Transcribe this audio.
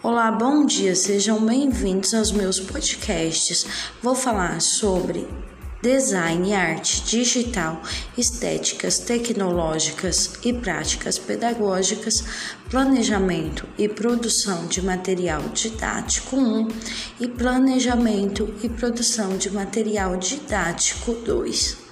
Olá, bom dia, sejam bem-vindos aos meus podcasts. Vou falar sobre design, arte digital, estéticas tecnológicas e práticas pedagógicas, planejamento e produção de material didático 1 e planejamento e produção de material didático 2.